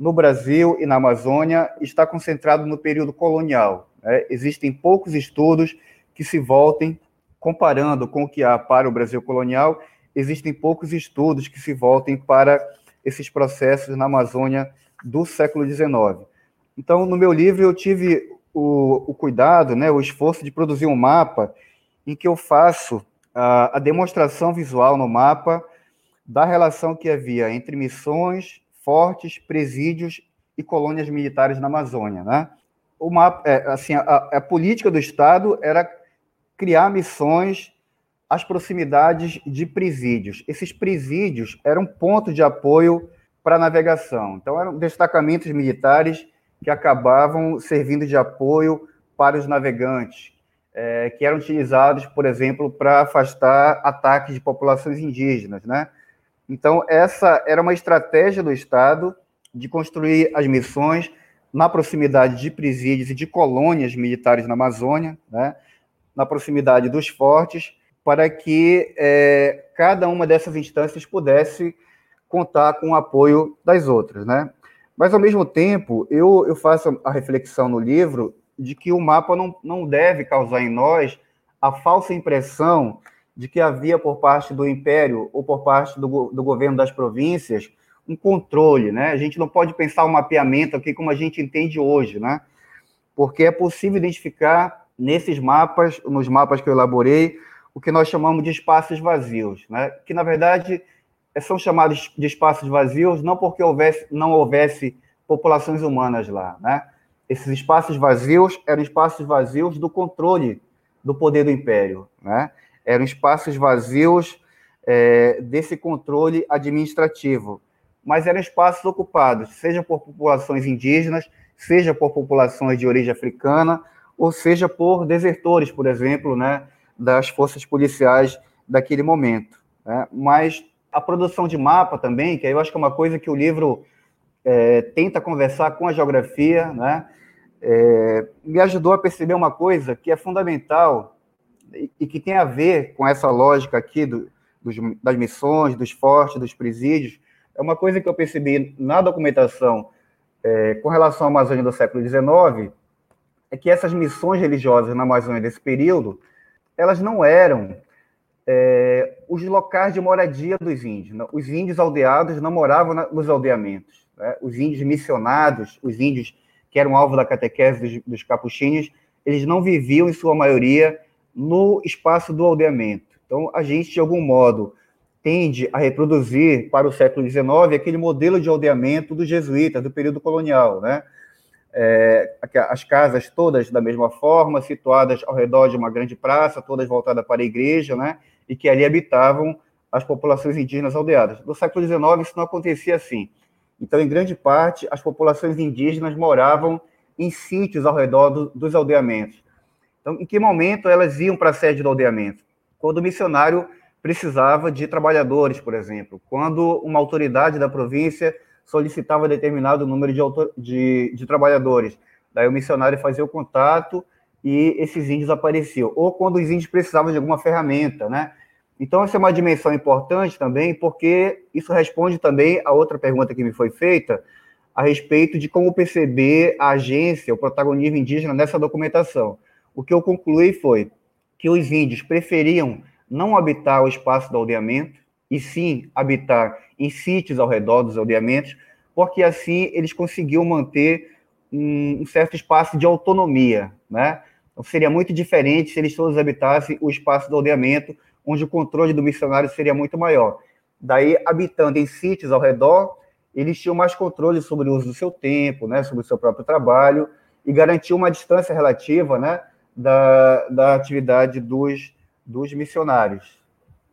Speaker 2: no Brasil e na Amazônia está concentrado no período colonial. Né? Existem poucos estudos que se voltem, comparando com o que há para o Brasil colonial, existem poucos estudos que se voltem para esses processos na Amazônia do século XIX. Então, no meu livro, eu tive o, o cuidado, né, o esforço de produzir um mapa em que eu faço a, a demonstração visual no mapa da relação que havia entre missões, fortes, presídios e colônias militares na Amazônia, né? Mapa, é, assim, a, a política do Estado era criar missões às proximidades de presídios. Esses presídios eram ponto de apoio para a navegação. Então, eram destacamentos militares que acabavam servindo de apoio para os navegantes, é, que eram utilizados, por exemplo, para afastar ataques de populações indígenas, né? Então, essa era uma estratégia do Estado de construir as missões na proximidade de presídios e de colônias militares na Amazônia, né? na proximidade dos fortes, para que é, cada uma dessas instâncias pudesse contar com o apoio das outras. Né? Mas, ao mesmo tempo, eu, eu faço a reflexão no livro de que o mapa não, não deve causar em nós a falsa impressão de que havia por parte do Império ou por parte do, do governo das províncias um controle, né? A gente não pode pensar o um mapeamento aqui como a gente entende hoje, né? Porque é possível identificar nesses mapas, nos mapas que eu elaborei, o que nós chamamos de espaços vazios, né? Que na verdade são chamados de espaços vazios não porque houvesse, não houvesse populações humanas lá, né? esses espaços vazios eram espaços vazios do controle do poder do império, né? Eram espaços vazios é, desse controle administrativo, mas eram espaços ocupados, seja por populações indígenas, seja por populações de origem africana, ou seja por desertores, por exemplo, né, das forças policiais daquele momento. Né? Mas a produção de mapa também, que eu acho que é uma coisa que o livro é, tenta conversar com a geografia, né? é, me ajudou a perceber uma coisa que é fundamental e, que tem a ver com essa lógica aqui do, dos, das missões, dos fortes, dos presídios. É uma coisa que eu percebi na documentação é, com relação à Amazônia do século XIX, é que essas missões religiosas na Amazônia desse período, elas não eram é, os locais de moradia dos índios. Não. Os índios aldeados não moravam na, nos aldeamentos. Né? Os índios missionados, os índios que eram alvo da catequese dos, dos capuchinhos, eles não viviam, em sua maioria, no espaço do aldeamento. Então, a gente, de algum modo, tende a reproduzir para o século XIX aquele modelo de aldeamento dos jesuítas, do período colonial, né? É, as casas todas da mesma forma, situadas ao redor de uma grande praça, todas voltadas para a igreja, né? E que ali habitavam as populações indígenas aldeadas. No século XIX, isso não acontecia assim. Então, em grande parte, as populações indígenas moravam em sítios ao redor do, dos aldeamentos. Então, em que momento elas iam para a sede do aldeamento? Quando o missionário precisava de trabalhadores, por exemplo, quando uma autoridade da província solicitava determinado número de, autor, de, de trabalhadores. Daí o missionário fazia o contato e esses índios apareciam. Ou quando os índios precisavam de alguma ferramenta, né? Então, essa é uma dimensão importante também, porque isso responde também a outra pergunta que me foi feita a respeito de como perceber a agência, o protagonismo indígena nessa documentação. O que eu concluí foi que os índios preferiam não habitar o espaço do aldeamento, e sim habitar em sítios ao redor dos aldeamentos, porque assim eles conseguiam manter um, certo espaço de autonomia, né? Então, seria muito diferente se eles todos habitassem o espaço do aldeamento, onde o controle do missionário seria muito maior. Daí, habitando em sítios ao redor, eles tinham mais controle sobre o uso do seu tempo, né, sobre o seu próprio trabalho, e garantiam uma distância relativa né, da, da atividade dos, dos missionários.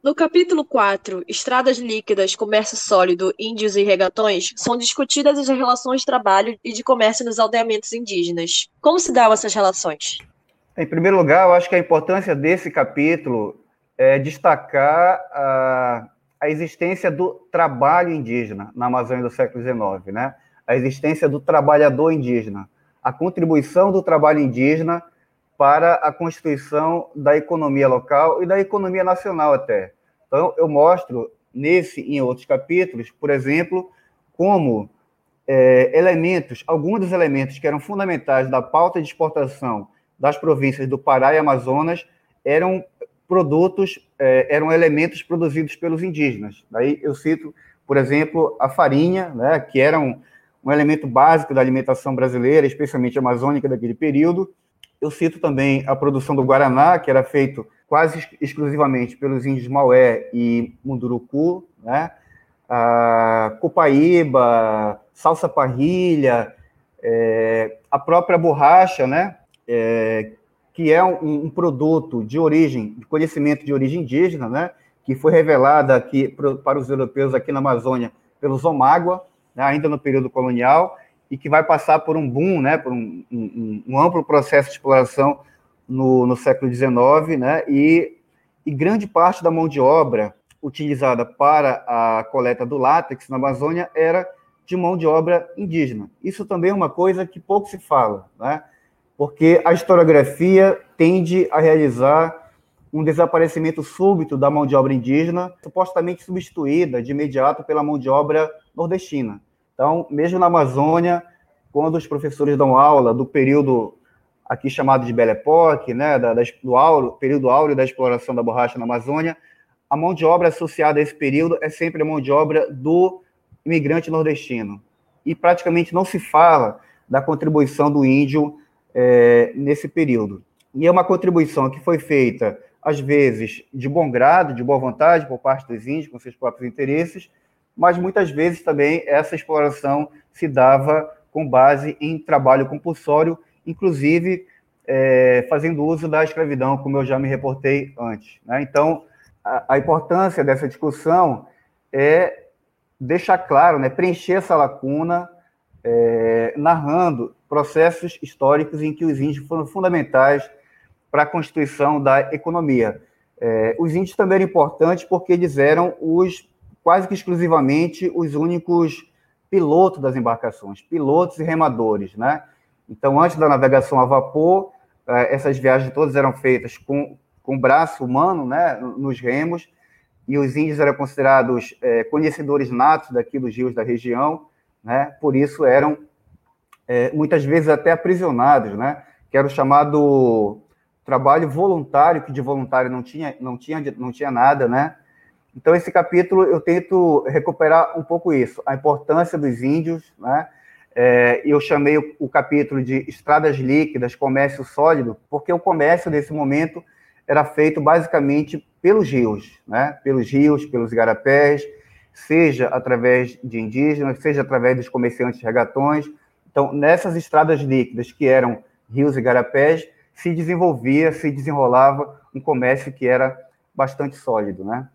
Speaker 1: No capítulo 4, Estradas Líquidas, Comércio Sólido, Índios e Regatões, são discutidas as relações de trabalho e de comércio nos aldeamentos indígenas. Como se dão essas relações?
Speaker 2: Em primeiro lugar, eu acho que a importância desse capítulo é, destacar a, a existência do trabalho indígena na Amazônia do século XIX, né? a existência do trabalhador indígena, a contribuição do trabalho indígena para a constituição da economia local e da economia nacional até. Então, eu mostro nesse e em outros capítulos, por exemplo, como é, elementos, alguns dos elementos que eram fundamentais da pauta de exportação das províncias do Pará e Amazonas eram produtos, é, eram elementos produzidos pelos indígenas. Daí eu cito, por exemplo, a farinha, né, que era um, um elemento básico da alimentação brasileira, especialmente amazônica daquele período. Eu cito também a produção do Guaraná, que era feito quase exclusivamente pelos índios Maué e Munduruku, né? a copaíba, salsa parrilha, é, a própria borracha, né? É, que é um, um, produto de origem, de conhecimento de origem indígena, né, que foi revelada aqui para os europeus aqui na Amazônia pelos Omágua, né, ainda no período colonial, e que vai passar por um boom, né, por um, um, um amplo processo de exploração no, no século XIX, né, e, e grande parte da mão de obra utilizada para a coleta do látex na Amazônia era de mão de obra indígena. Isso também é uma coisa que pouco se fala, né? porque a historiografia tende a realizar um desaparecimento súbito da mão de obra indígena, supostamente substituída de imediato pela mão de obra nordestina. Então, mesmo na Amazônia, quando os professores dão aula do período aqui chamado de Belle Époque, né, da, do áureo, período áureo da exploração da borracha na Amazônia, a mão de obra associada a esse período é sempre a mão de obra do imigrante nordestino. E praticamente não se fala da contribuição do índio é, nesse período. E é uma contribuição que foi feita, às vezes, de bom grado, de boa vontade, por parte dos índios, com seus próprios interesses, mas muitas vezes também essa exploração se dava com base em trabalho compulsório, inclusive é, fazendo uso da escravidão, como eu já me reportei antes. Né? Então, a, a, importância dessa discussão é deixar claro, né, preencher essa lacuna, é, narrando processos históricos em que os índios foram fundamentais para a constituição da economia. É, os índios também eram importantes porque eles eram os quase que exclusivamente os únicos pilotos das embarcações, pilotos e remadores, né? Então, antes da navegação a vapor, é, essas viagens todas eram feitas com, com braço humano, né, nos remos, e os índios eram considerados é, conhecedores natos daqui dos rios da região, né? Por isso eram é, muitas vezes até aprisionados, né? Que era o chamado trabalho voluntário, que de voluntário não tinha, não tinha, não tinha nada, né? Então, esse capítulo eu tento recuperar um pouco isso, a importância dos índios, né? É, eu chamei o, o, capítulo de estradas líquidas, comércio sólido, porque o comércio nesse momento era feito basicamente pelos rios, né? Pelos rios, pelos igarapés, seja através de indígenas, seja através dos comerciantes regatões, então, nessas estradas líquidas, que eram rios e garapés, se desenvolvia, se desenrolava um comércio que era bastante sólido, né?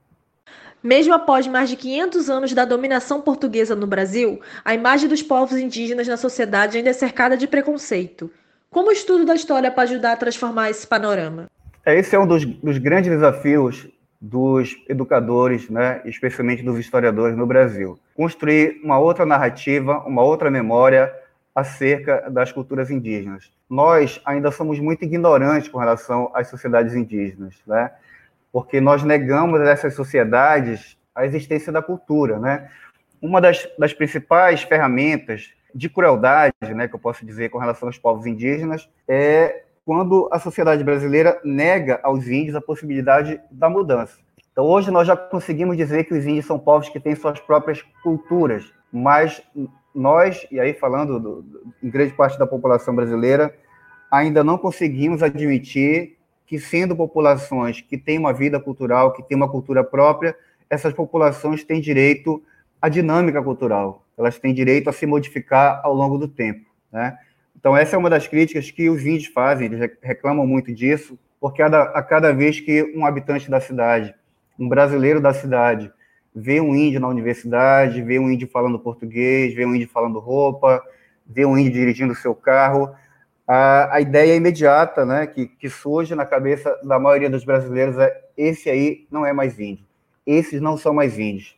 Speaker 1: Mesmo após mais de 500 anos da dominação portuguesa no Brasil, a imagem dos povos indígenas na sociedade ainda é cercada de preconceito. Como o estudo da história pode ajudar a transformar esse panorama?
Speaker 2: É, esse é um dos, dos grandes desafios dos educadores, né, especialmente dos historiadores no Brasil. Construir uma outra narrativa, uma outra memória acerca das culturas indígenas. Nós ainda somos muito ignorantes com relação às sociedades indígenas, né? Porque nós negamos a essas sociedades a existência da cultura. Né? Uma das, das principais ferramentas de crueldade, né, que eu posso dizer com relação aos povos indígenas, é quando a sociedade brasileira nega aos índios a possibilidade da mudança. Então, hoje nós já conseguimos dizer que os índios são povos que têm suas próprias culturas, mas nós, e aí falando do, do, em grande parte da população brasileira, ainda não conseguimos admitir que, sendo populações que têm uma vida cultural, que têm uma cultura própria, essas populações têm direito à dinâmica cultural, elas têm direito a se modificar ao longo do tempo, né? Então, essa é uma das críticas que os índios fazem, eles reclamam muito disso, porque a, cada vez que um habitante da cidade, um brasileiro da cidade, vê um índio na universidade, vê um índio falando português, vê um índio falando roupa, vê um índio dirigindo seu carro, a, a ideia imediata né, que, que surge na cabeça da maioria dos brasileiros é esse aí não é mais índio, esses não são mais índios.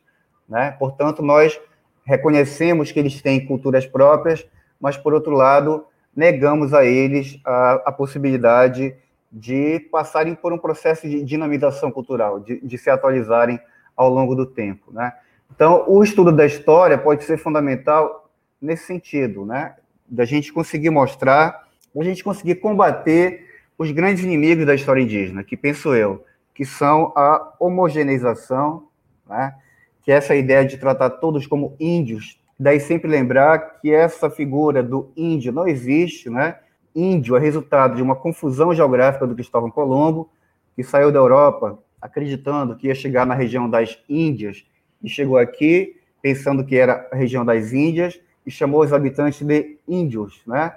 Speaker 2: Né? Portanto, nós reconhecemos que eles têm culturas próprias, mas, por outro lado, negamos a eles a, a possibilidade de passarem por um processo de dinamização cultural, de, de se atualizarem ao longo do tempo. Né? Então, o estudo da história pode ser fundamental nesse sentido, né? da gente conseguir mostrar, da gente conseguir combater os grandes inimigos da história indígena, que penso eu, que são a homogeneização, né? que é essa ideia de tratar todos como índios, daí sempre lembrar que essa figura do índio não existe, né? Índio é resultado de uma confusão geográfica do Cristóvão Colombo, que saiu da Europa acreditando que ia chegar na região das Índias e chegou aqui pensando que era a região das Índias e chamou os habitantes de índios, né?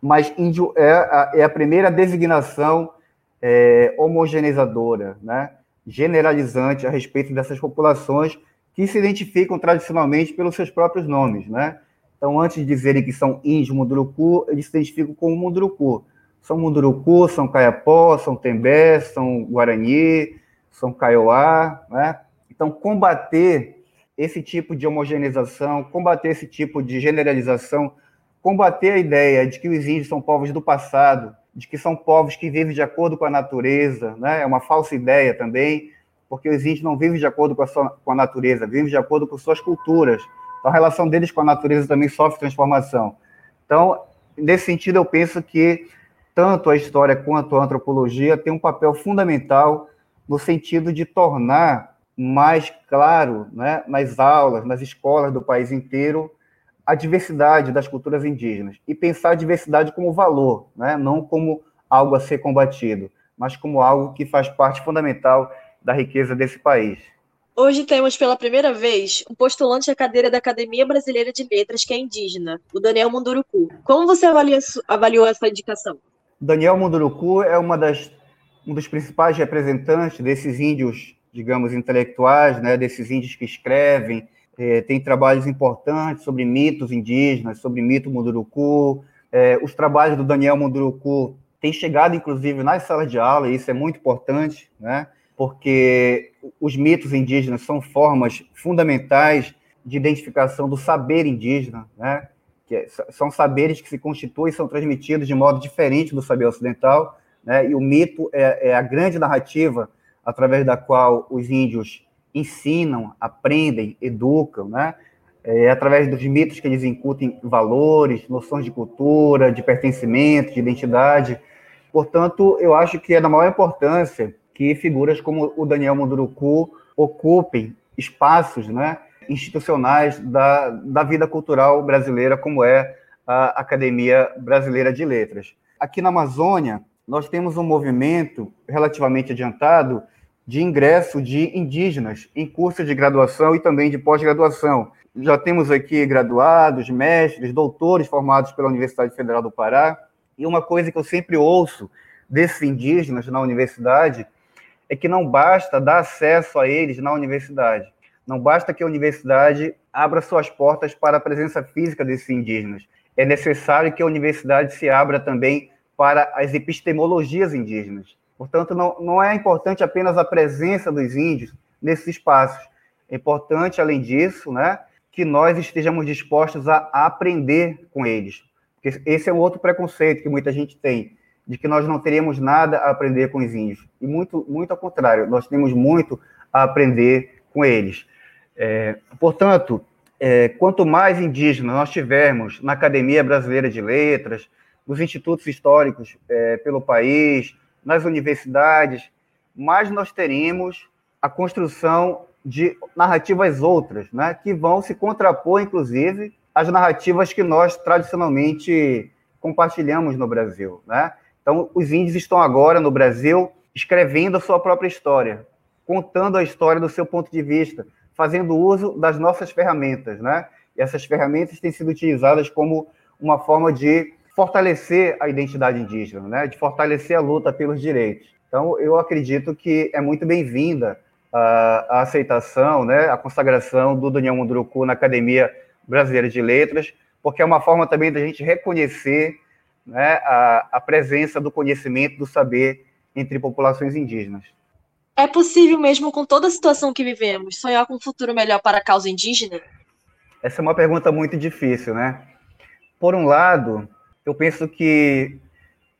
Speaker 2: Mas índio é a, é a primeira designação é, homogeneizadora, né? generalizante a respeito dessas populações que se identificam tradicionalmente pelos seus próprios nomes, né? Então, antes de dizerem que são índios Munduruku, eles se identificam como Munduruku. São Munduruku, são Caiapó, são Tembé, são Guarani, são Kaiowá, né? Então, combater esse tipo de homogeneização, combater esse tipo de generalização, combater a ideia de que os índios são povos do passado, de que são povos que vivem de acordo com a natureza, né? É uma falsa ideia também, porque os índios não vivem de acordo com a, sua, com a natureza, vivem de acordo com suas culturas. Então, a relação deles com a natureza também sofre transformação. Então, nesse sentido, eu penso que tanto a história quanto a antropologia têm um papel fundamental no sentido de tornar mais claro, né, nas aulas, nas escolas do país inteiro, a diversidade das culturas indígenas e pensar a diversidade como valor, né, não como algo a ser combatido, mas como algo que faz parte fundamental da riqueza desse país.
Speaker 1: Hoje temos pela primeira vez um postulante à cadeira da Academia Brasileira de Letras que é indígena, o Daniel Munduruku. Como você avalia, avaliou essa indicação?
Speaker 2: Daniel Munduruku é uma das um dos principais representantes desses índios, digamos, intelectuais, né, desses índios que escrevem, é, tem trabalhos importantes sobre mitos indígenas, sobre mito Munduruku. É, os trabalhos do Daniel Munduruku têm chegado, inclusive, nas salas de aula, e isso é muito importante, né, porque os mitos indígenas são formas fundamentais de identificação do saber indígena, né, que é, são saberes que se constituem e são transmitidos de modo diferente do saber ocidental, né? E o mito é, é a grande narrativa através da qual os índios ensinam, aprendem, educam, né? É através dos mitos que eles incutem valores, noções de cultura, de pertencimento, de identidade. Portanto, eu acho que é da maior importância que figuras como o Daniel Munduruku ocupem espaços né, institucionais da, da vida cultural brasileira, como é a Academia Brasileira de Letras. Aqui na Amazônia, nós temos um movimento relativamente adiantado de ingresso de indígenas em cursos de graduação e também de pós-graduação. Já temos aqui graduados, mestres, doutores formados pela Universidade Federal do Pará. E uma coisa que eu sempre ouço desses indígenas na universidade é que não basta dar acesso a eles na universidade. Não basta que a universidade abra suas portas para a presença física desses indígenas. É necessário que a universidade se abra também para as epistemologias indígenas. Portanto, não, não é importante apenas a presença dos índios nesses espaços. É importante, além disso, né, que nós estejamos dispostos a, aprender com eles. Porque esse é um outro preconceito que muita gente tem, de que nós não teríamos nada a aprender com os índios. E muito, muito ao contrário, nós temos muito a aprender com eles. É, portanto, é, quanto mais indígenas nós tivermos na Academia Brasileira de Letras, nos institutos históricos é, pelo país, nas universidades, mais nós teremos a construção de narrativas outras, né, que vão se contrapor, inclusive, às narrativas que nós tradicionalmente compartilhamos no Brasil. Né? Então, os índios estão agora no Brasil escrevendo a sua própria história, contando a história do seu ponto de vista, fazendo uso das nossas ferramentas. Né? E essas ferramentas têm sido utilizadas como uma forma de fortalecer a identidade indígena, né? de fortalecer a luta pelos direitos. Então, eu acredito que é muito bem-vinda a, a, aceitação, né? a consagração do Daniel Munduruku na Academia Brasileira de Letras, porque é uma forma também da gente reconhecer né, a, a presença do conhecimento, do saber entre populações indígenas.
Speaker 1: É possível mesmo, com toda a situação que vivemos, sonhar com um futuro melhor para a causa indígena?
Speaker 2: Essa é uma pergunta muito difícil, né? Por um lado, eu penso que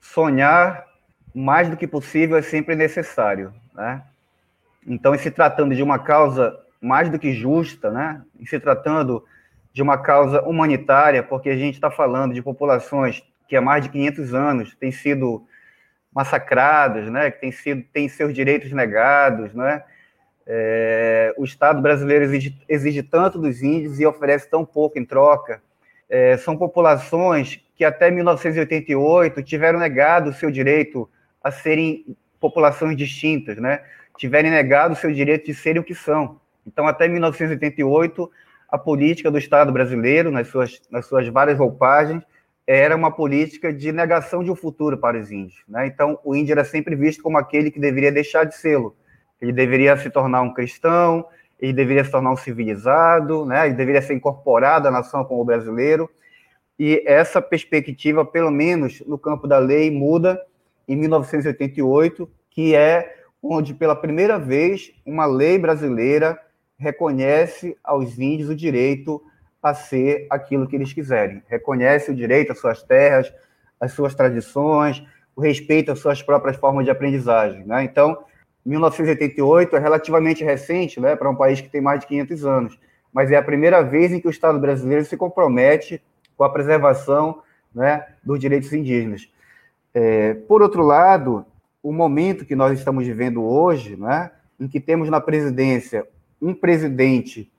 Speaker 2: sonhar mais do que possível é sempre necessário, né? Então, em se tratando de uma causa mais do que justa, né? Em se tratando de uma causa humanitária, porque a gente está falando de populações que há mais de 500 anos têm sido massacradas, né? Que têm sido têm seus direitos negados, né? É, o Estado brasileiro exige, exige, tanto dos índios e oferece tão pouco em troca. É, são populações que até 1988 tiveram negado o seu direito a serem populações distintas, né? Tiverem negado o seu direito de serem o que são. Então, até 1988, a política do Estado brasileiro, nas suas, nas suas várias roupagens, era uma política de negação de um futuro para os índios. Né? Então, o índio era sempre visto como aquele que deveria deixar de sê-lo. Ele deveria se tornar um cristão, ele deveria se tornar um civilizado, né? ele deveria ser incorporado à nação como brasileiro. E essa perspectiva, pelo menos no campo da lei, muda em 1988, que é onde, pela primeira vez, uma lei brasileira reconhece aos índios o direito a ser aquilo que eles quiserem. Reconhece o direito às suas terras, às suas tradições, o respeito às suas próprias formas de aprendizagem. Né? Então, 1988 é relativamente recente né, para um país que tem mais de 500 anos, mas é a primeira vez em que o Estado brasileiro se compromete com a preservação né, dos direitos indígenas. É, por outro lado, o momento que nós estamos vivendo hoje, né, em que temos na presidência um presidente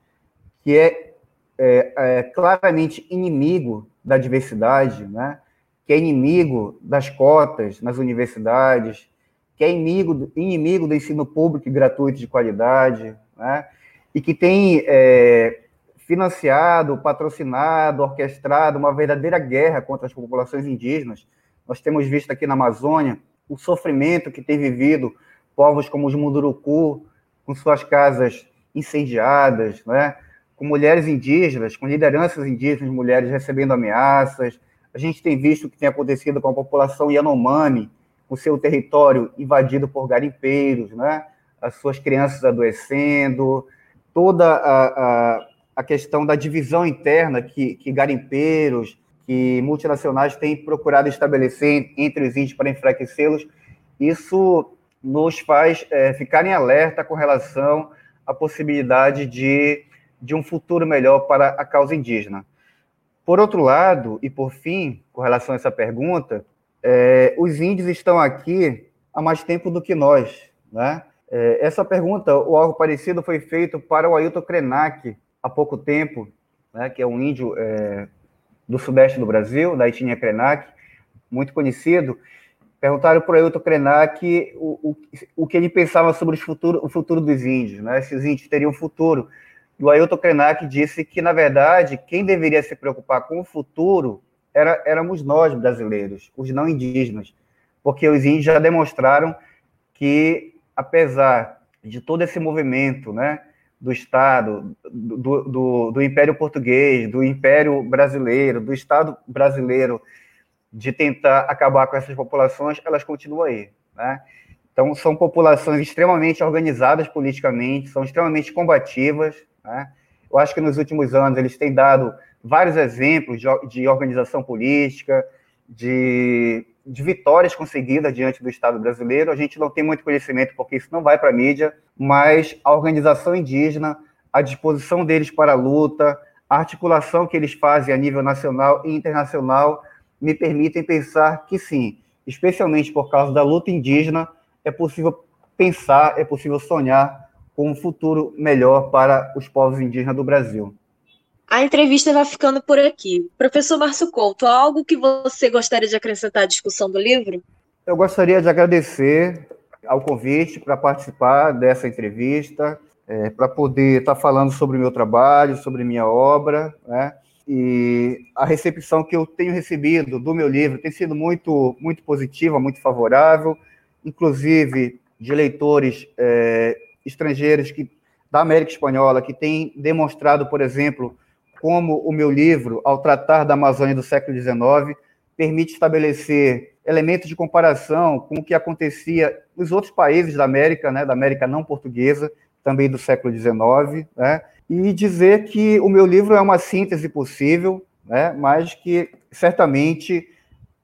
Speaker 2: que é, é, é claramente inimigo da diversidade, né, que é inimigo das cotas nas universidades, que é inimigo do, inimigo do ensino público e gratuito de qualidade, né, e que tem é, financiado, patrocinado, orquestrado uma verdadeira guerra contra as populações indígenas. Nós temos visto aqui na Amazônia o sofrimento que tem vivido povos como os Munduruku, com suas casas incendiadas, né? com mulheres indígenas, com lideranças indígenas, mulheres recebendo ameaças. A gente tem visto o que tem acontecido com a população Yanomami, com seu território invadido por garimpeiros, né? as suas crianças adoecendo, toda a, a a questão da divisão interna que, que garimpeiros, que multinacionais têm procurado estabelecer entre os índios para enfraquecê-los, isso nos faz é, ficar em alerta com relação à possibilidade de, de um futuro melhor para a causa indígena. Por outro lado, e por fim, com relação a essa pergunta, é, os índios estão aqui há mais tempo do que nós. Né? É, essa pergunta, ou algo parecido, foi feito para o Ailton Krenak, há pouco tempo, né, que é um índio é, do sudeste do Brasil, da etnia Krenak, muito conhecido, perguntaram para o Ailton Krenak o, o, o que ele pensava sobre futuro, o futuro dos índios, né, se os índios teriam futuro. E o Ailton Krenak disse que, na verdade, quem deveria se preocupar com o futuro era, éramos nós, brasileiros, os não indígenas, porque os índios já demonstraram que, apesar de todo esse movimento, né, do Estado, do, do, do, Império Português, do Império Brasileiro, do Estado brasileiro, de tentar acabar com essas populações, elas continuam aí. Né? Então, são populações extremamente organizadas politicamente, são extremamente combativas. Né? Eu acho que nos últimos anos eles têm dado vários exemplos de, de organização política, de, de, vitórias conseguidas diante do Estado brasileiro. A gente não tem muito conhecimento porque isso não vai para a mídia, mas a organização indígena, a disposição deles para a luta, a articulação que eles fazem a nível nacional e internacional me permitem pensar que sim, especialmente por causa da luta indígena, é possível pensar, é possível sonhar com um futuro melhor para os povos indígenas do Brasil.
Speaker 1: A entrevista vai ficando por aqui. Professor Márcio Couto, algo que você gostaria de acrescentar à discussão do livro?
Speaker 2: Eu gostaria de agradecer ao convite para participar dessa entrevista, é, para poder estar falando sobre o meu trabalho, sobre minha obra, né? E a recepção que eu tenho recebido do meu livro tem sido muito, muito positiva, muito favorável inclusive de leitores é, estrangeiros que, da América Espanhola, que têm demonstrado, por exemplo, como o meu livro, ao tratar da Amazônia do século XIX, permite estabelecer elementos de comparação com o que acontecia nos outros países da América, né, da América não portuguesa, também do século XIX, né, e dizer que o meu livro é uma síntese possível, né, mas que certamente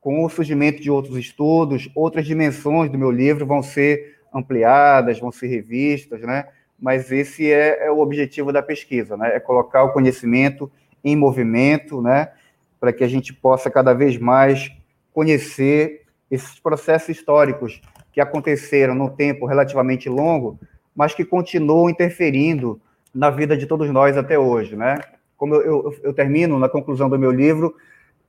Speaker 2: com o surgimento de outros estudos, outras dimensões do meu livro vão ser ampliadas, vão ser revistas, né? Mas esse é, é o objetivo da pesquisa, né? É colocar o conhecimento em movimento, né? Para que a gente possa cada vez mais conhecer esses processos históricos que aconteceram num tempo relativamente longo, mas que continuam interferindo na vida de todos nós até hoje, né? Como eu, eu, eu termino na conclusão do meu livro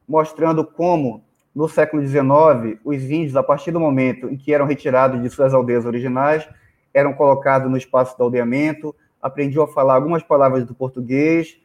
Speaker 2: mostrando como no século XIX, os índios, a partir do momento em que eram retirados de suas aldeias originais, eram colocados no espaço do aldeamento, aprendiam a falar algumas palavras do português,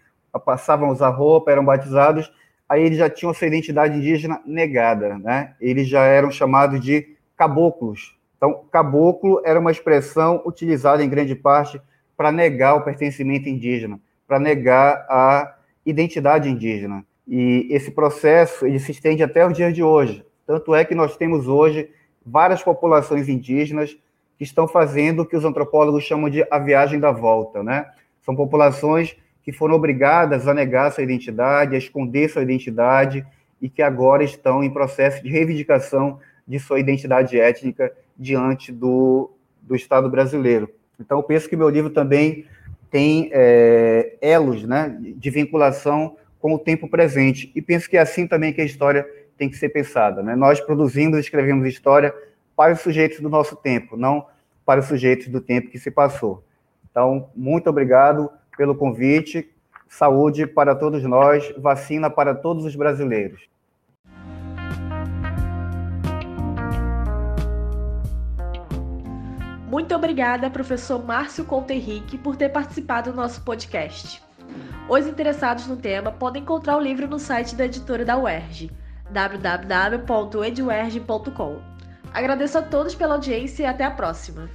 Speaker 2: passavam a usar roupa, eram batizados, aí eles já tinham sua identidade indígena negada, né? Eles já eram chamados de caboclos. Então, caboclo era uma expressão utilizada em grande parte para negar o pertencimento indígena, para negar a identidade indígena. E esse processo ele se estende até os dias de hoje. Tanto é que nós temos hoje várias populações indígenas que estão fazendo o que os antropólogos chamam de a viagem da volta, né? São populações que foram obrigadas a negar sua identidade, a esconder sua identidade e que agora estão em processo de reivindicação de sua identidade étnica diante do, do Estado brasileiro. Então, penso que meu livro também tem é, elos né, de vinculação com o tempo presente. E penso que é assim também que a história tem que ser pensada. Né? Nós produzimos escrevemos história para os sujeitos do nosso tempo, não para os sujeitos do tempo que se passou. Então, muito obrigado pelo convite. Saúde para todos nós, vacina para todos os brasileiros.
Speaker 1: Muito obrigada, professor Márcio Conte Henrique, por ter participado do nosso podcast. Os interessados no tema podem encontrar o livro no site da editora da UERJ, www.eduerj.com. Agradeço a todos pela audiência e até a próxima!